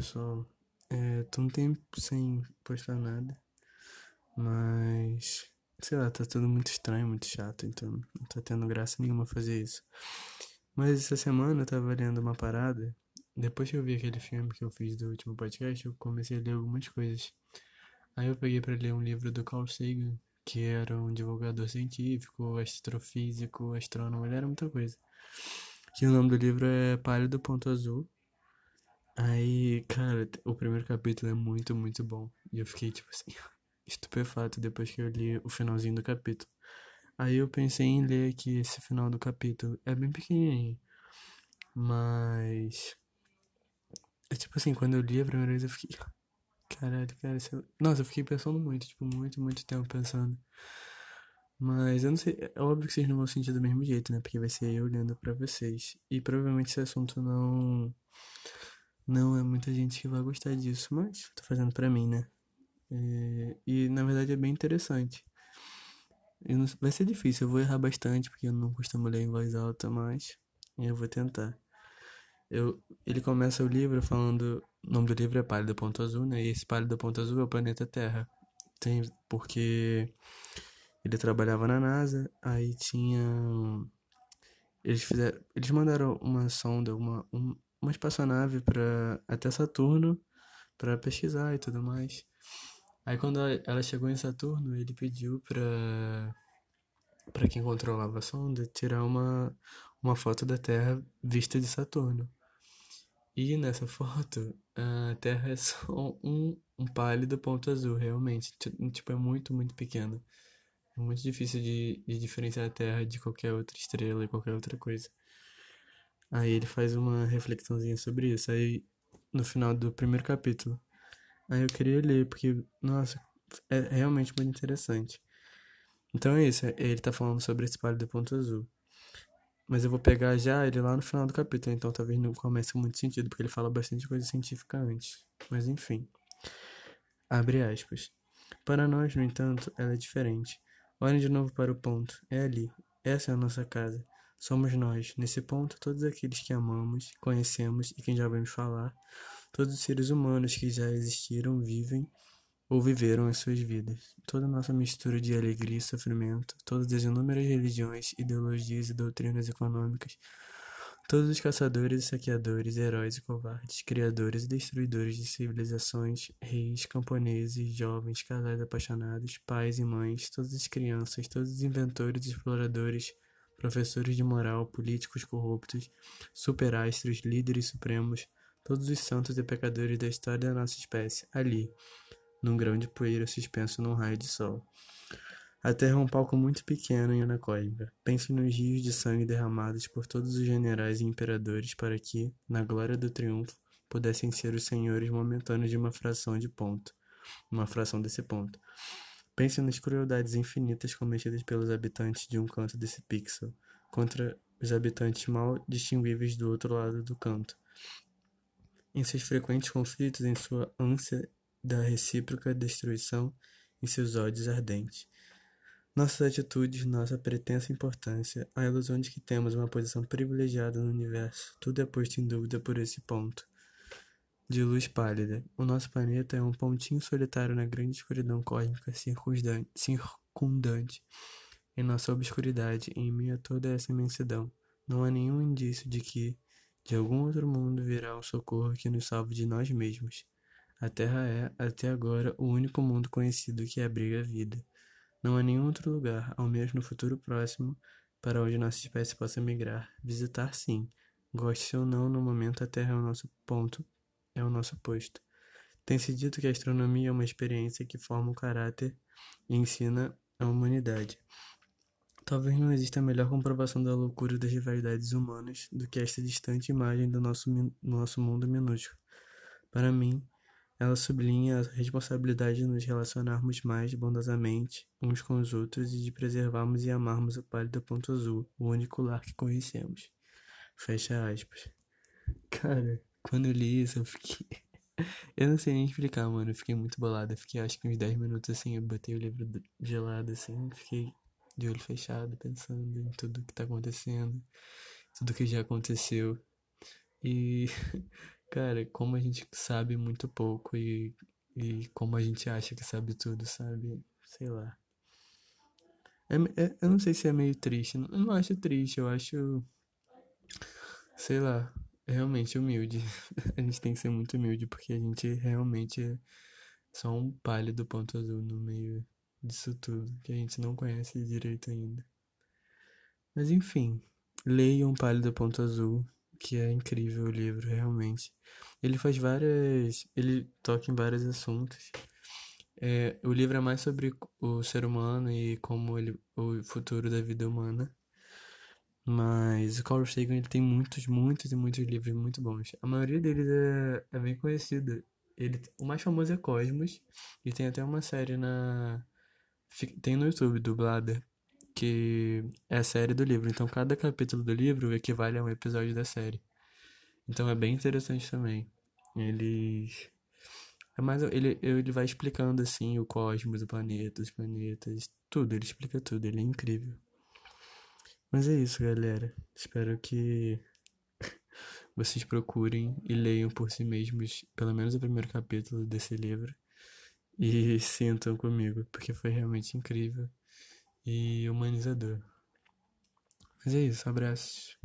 pessoal. É, tô um tempo sem postar nada, mas sei lá, tá tudo muito estranho, muito chato, então não tá tendo graça nenhuma fazer isso. Mas essa semana eu tava lendo uma parada, depois que eu vi aquele filme que eu fiz do último podcast, eu comecei a ler algumas coisas. Aí eu peguei para ler um livro do Carl Sagan, que era um divulgador científico, astrofísico, astrônomo, ele era muita coisa. Que o nome do livro é Pálido Ponto Azul Aí, cara, o primeiro capítulo é muito, muito bom. E eu fiquei, tipo assim, estupefato depois que eu li o finalzinho do capítulo. Aí eu pensei em ler aqui esse final do capítulo. É bem pequenininho. Mas. É tipo assim, quando eu li a primeira vez eu fiquei. Caralho, cara. Isso... Nossa, eu fiquei pensando muito, tipo, muito, muito tempo pensando. Mas eu não sei. É óbvio que vocês não vão sentir do mesmo jeito, né? Porque vai ser eu olhando pra vocês. E provavelmente esse assunto não não é muita gente que vai gostar disso, mas tô fazendo pra mim, né? É, e na verdade é bem interessante. Não, vai ser difícil, eu vou errar bastante, porque eu não costumo ler em voz alta, mas eu vou tentar. Eu, ele começa o livro falando. O nome do livro é Pálido Ponto Azul, né? E esse Pálido Ponto Azul é o planeta Terra. Tem, porque ele trabalhava na NASA, aí tinha. Eles fizeram. Eles mandaram uma sonda, uma, um, uma espaçonave para até Saturno para pesquisar e tudo mais. Aí quando ela chegou em Saturno, ele pediu para para quem controlava a sonda tirar uma uma foto da Terra vista de Saturno. E nessa foto, a Terra é só um, um pálido ponto azul, realmente. Tipo, é muito, muito pequeno. É muito difícil de, de diferenciar a Terra de qualquer outra estrela e qualquer outra coisa. Aí ele faz uma reflexãozinha sobre isso. Aí no final do primeiro capítulo. Aí eu queria ler, porque, nossa, é realmente muito interessante. Então é isso, ele tá falando sobre esse pálido ponto azul. Mas eu vou pegar já ele lá no final do capítulo, então talvez não comece com muito sentido, porque ele fala bastante coisa científica antes. Mas enfim. Abre aspas. Para nós, no entanto, ela é diferente. Olhem de novo para o ponto. É ali. Essa é a nossa casa. Somos nós, nesse ponto, todos aqueles que amamos, conhecemos e quem já ouvimos falar, todos os seres humanos que já existiram, vivem ou viveram as suas vidas. Toda nossa mistura de alegria e sofrimento, todas as inúmeras religiões, ideologias e doutrinas econômicas, todos os caçadores e saqueadores, heróis e covardes, criadores e destruidores de civilizações, reis, camponeses, jovens, casais apaixonados, pais e mães, todas as crianças, todos os inventores e exploradores, professores de moral, políticos corruptos, superastros, líderes supremos, todos os santos e pecadores da história da nossa espécie, ali, num grão de poeira suspenso num raio de sol. A Terra é um palco muito pequeno e anacóica. Pense nos rios de sangue derramados por todos os generais e imperadores para que, na glória do triunfo, pudessem ser os senhores momentâneos de uma fração de ponto, uma fração desse ponto. Pense nas crueldades infinitas cometidas pelos habitantes de um canto desse pixel contra os habitantes mal distinguíveis do outro lado do canto. Em seus frequentes conflitos, em sua ânsia da recíproca destruição, em seus ódios ardentes. Nossas atitudes, nossa pretensa importância, a ilusão de que temos uma posição privilegiada no universo, tudo é posto em dúvida por esse ponto de luz pálida. O nosso planeta é um pontinho solitário na grande escuridão cósmica circundante. Em nossa obscuridade, em meio a toda essa imensidão, não há nenhum indício de que, de algum outro mundo, virá um socorro que nos salve de nós mesmos. A Terra é, até agora, o único mundo conhecido que abriga a vida. Não há nenhum outro lugar, ao menos no futuro próximo, para onde nossa espécie possa migrar. Visitar, sim. Goste ou não, no momento a Terra é o nosso ponto é o nosso posto. Tem-se dito que a astronomia é uma experiência que forma o caráter e ensina a humanidade. Talvez não exista melhor comprovação da loucura das rivalidades humanas do que esta distante imagem do nosso, nosso mundo minúsculo. Para mim, ela sublinha a responsabilidade de nos relacionarmos mais bondosamente uns com os outros e de preservarmos e amarmos o pálido ponto azul, o único lar que conhecemos. Fecha aspas. Cara, quando eu li isso, eu fiquei. eu não sei nem explicar, mano. Eu fiquei muito bolado. Eu fiquei acho que uns 10 minutos assim. Eu botei o livro gelado assim. Fiquei de olho fechado, pensando em tudo que tá acontecendo, tudo que já aconteceu. E. Cara, como a gente sabe muito pouco e, e como a gente acha que sabe tudo, sabe? Sei lá. É, é- eu não sei se é meio triste. Eu não acho triste, eu acho, sei lá, realmente humilde. A gente tem que ser muito humilde porque a gente realmente é só um pálido ponto azul no meio disso tudo, que a gente não conhece direito ainda. Mas enfim, leiam Pálido Ponto Azul, que é incrível o livro, realmente. Ele faz várias. Ele toca em vários assuntos. É, o livro é mais sobre o ser humano e como ele, o futuro da vida humana. Mas o Carl Sagan ele tem muitos, muitos e muitos livros muito bons. A maioria deles é, é bem conhecida. Ele, o mais famoso é Cosmos, e tem até uma série na. Tem no YouTube, dublada, que é a série do livro. Então cada capítulo do livro equivale a um episódio da série. Então é bem interessante também. Eles. É mais, ele, ele vai explicando assim o cosmos, o planeta, os planetas, tudo, ele explica tudo, ele é incrível. Mas é isso, galera. Espero que vocês procurem e leiam por si mesmos pelo menos o primeiro capítulo desse livro e sintam comigo, porque foi realmente incrível e humanizador. Mas é isso, abraços.